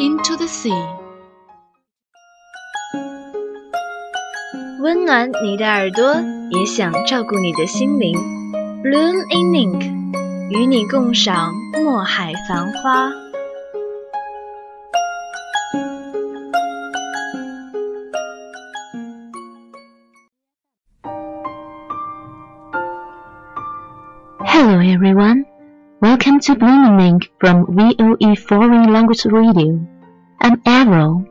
into the sea. 温暖你的耳朵，也想照顾你的心灵。Bloom in Ink，与你共赏墨海繁花。 Hello everyone. Welcome to Blooming Ink from VOE Foreign Language Radio. I'm Avril.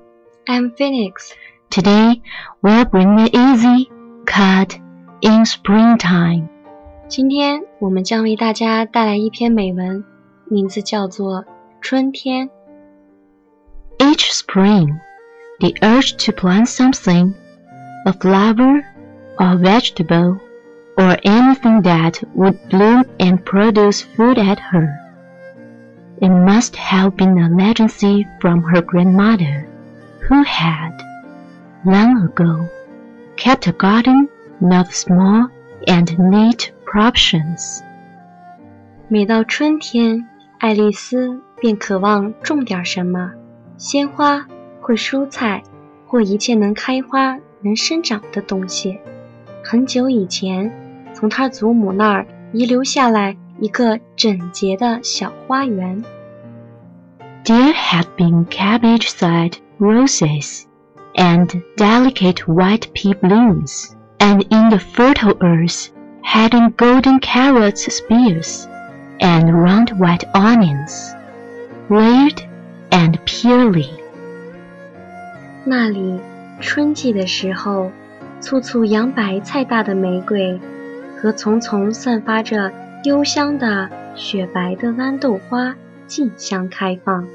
I'm Phoenix。 Today we'll bring the easy cut in springtime. 今天我们将为大家带来一篇美文，名字叫做《春天》。 Each spring, the urge to plant something, a flower, or vegetable, or anything that would bloom and produce food at her. It must have been a legacy from her grandmother, who had, long ago, kept a garden of small and neat proportions. 每到春天，爱丽丝便渴望种点什么，鲜花或蔬菜，或一切能开花、能生长的东西。很久以前，从她祖母那儿遗留下来一个 整洁的小花园。 There had been cabbage-side roses and delicate white pea blooms, and in the fertile earth hidden golden carrots spears and round white onions, layered and pearly. 那里春季的时候，簇簇洋白菜大的玫瑰，和丛丛散发着幽香的 雪白的豌豆花竞相开放。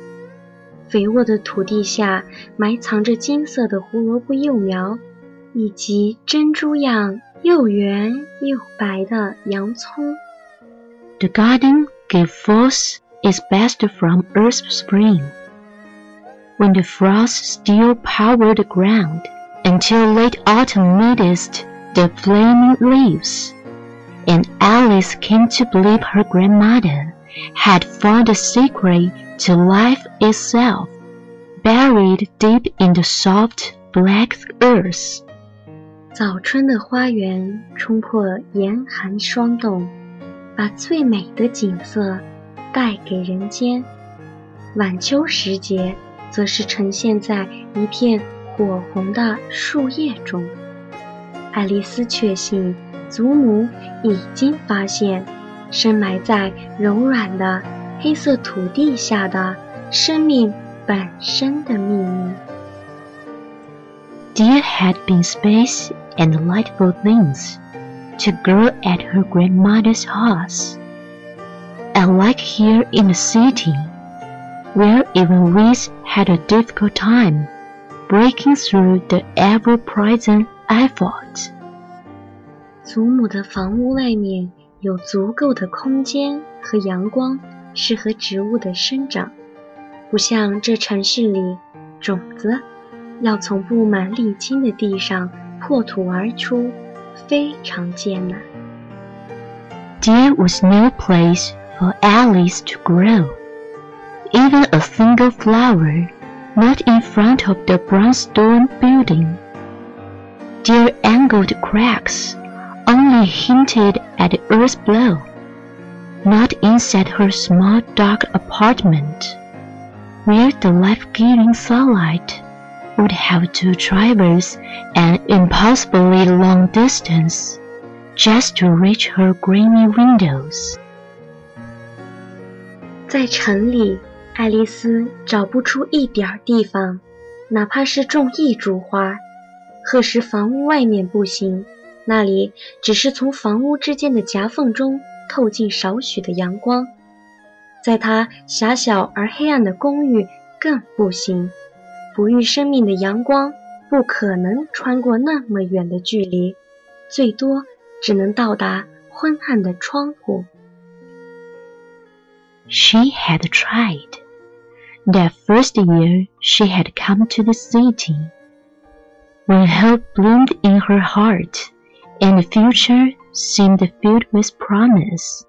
肥沃的土地下埋藏着金色的胡萝卜幼苗，以及珍珠样又圆又白的洋葱。 The garden gave forth its best from earth's spring, when the frost still powdered the ground, until late autumn midst the flaming leaves, And Alice came to believe her grandmother had found the secret to life itself, buried deep in the soft black earth. 早春的花园冲破严寒霜冻，把最美的景色带给人间。晚秋时节，则是呈现在一片火红的树叶中。爱丽丝确信，祖母已经发现深埋在柔软的黑色土地下的生命本身的秘密。 There had been space and delightful things to grow at her grandmother's house. Unlike here in the city, where even weeds had a difficult time breaking through the ever-present effort. 祖母的房屋外面有足够的空间和阳光，适合植物的生长，不像这城市里，种子要从布满沥青的地上破土而出，非常艰难。There was no place for Alice to grow, even a single flower, not in front of the brownstone building. Their angled cracks only hinted at the earth below, not inside her small dark apartment, where the life-giving sunlight would have to traverse an impossibly long distance just to reach her grimy windows. 在城里，爱丽丝找不出一点地方，哪怕是种一株花。可是房屋外面不行， 那里只是从房屋之间的夹缝中透进少许的阳光。在她狭小而黑暗的公寓更不行，哺育生命的阳光不可能穿过那么远的距离，最多只能到达昏暗的窗户。She had tried. That first year she had come to the city. When hope bloomed in her heart and the future seemed filled with promise,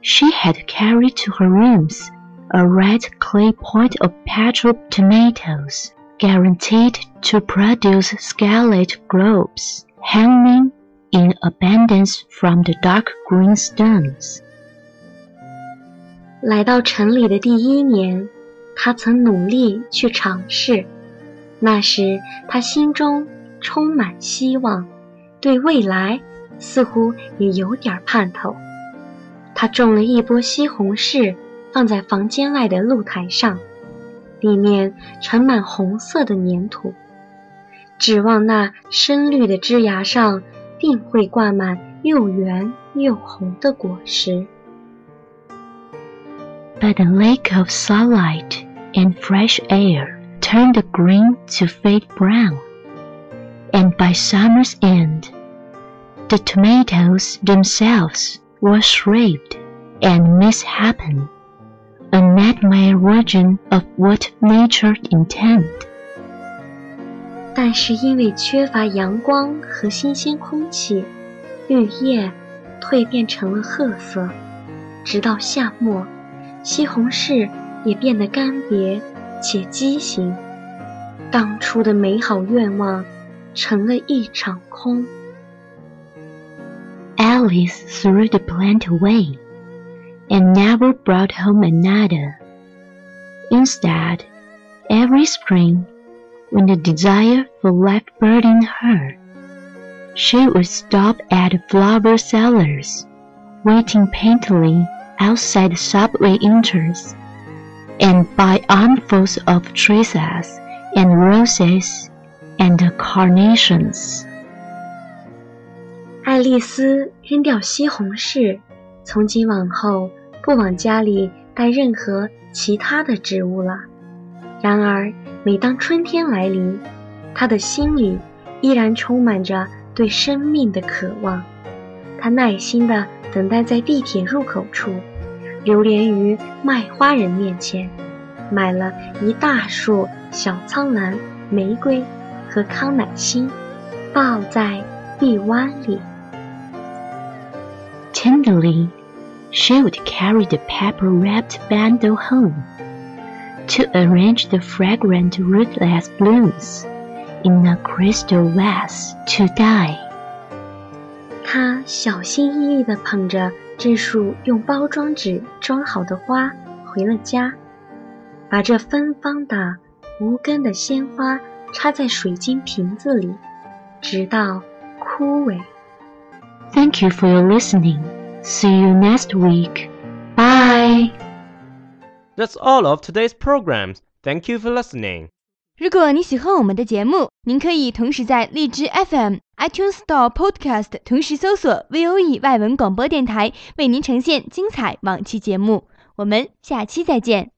she had carried to her rooms a red clay pot of petrol tomatoes, guaranteed to produce scarlet globes, hanging in abundance from the dark green stones. 来到城里的第一年，他曾努力去尝试。那时他心中充满希望， 对未来似乎也有点盼头。他种了一波西红柿，放在房间外的露台上，里面盛满红色的粘土，指望那深绿的枝芽上定会挂满又圆又红的果实。but the lack of sunlight and fresh air turned the green to fade brown. And by summer's end, the tomatoes themselves were shriveled and misshapen, a nightmare version of what nature intended. 但是因为缺乏阳光和新鲜空气，绿叶蜕变成了褐色，直到夏末。西红柿也变得干瘪且畸形，当初的美好愿望 成了一场空。Alice threw the plant away and never brought home another. Instead, every spring, when the desire for life burdened her, she would stop at flower sellers, waiting painfully outside the subway entrance, and buy armfuls of freesias and roses and carnations. 爱丽丝扔掉西红柿，从今往后不往家里带任何其他的植物了。然而，每当春天来临，她的心里依然充满着对生命的渴望。她耐心地等待在地铁入口处。流连于卖花人面前，买了一大束小苍兰、玫瑰和康乃馨，抱在臂弯里。Tenderly, she would carry the paper-wrapped bundle home to arrange the fragrant rootless blooms in a crystal vase to die. 她小心翼翼地捧着。这束用包装纸装好的花回了家，把这芬芳的无根的鲜花插在水晶瓶子里，直到枯萎。Thank you for your listening. See you next week. Bye. That's all of today's programs. Thank you for listening. 如果你喜欢我们的节目，您可以同时在荔枝 FM、iTunes Store、Podcast 同时搜索 VOE 外文广播电台，为您呈现精彩往期节目。我们下期再见。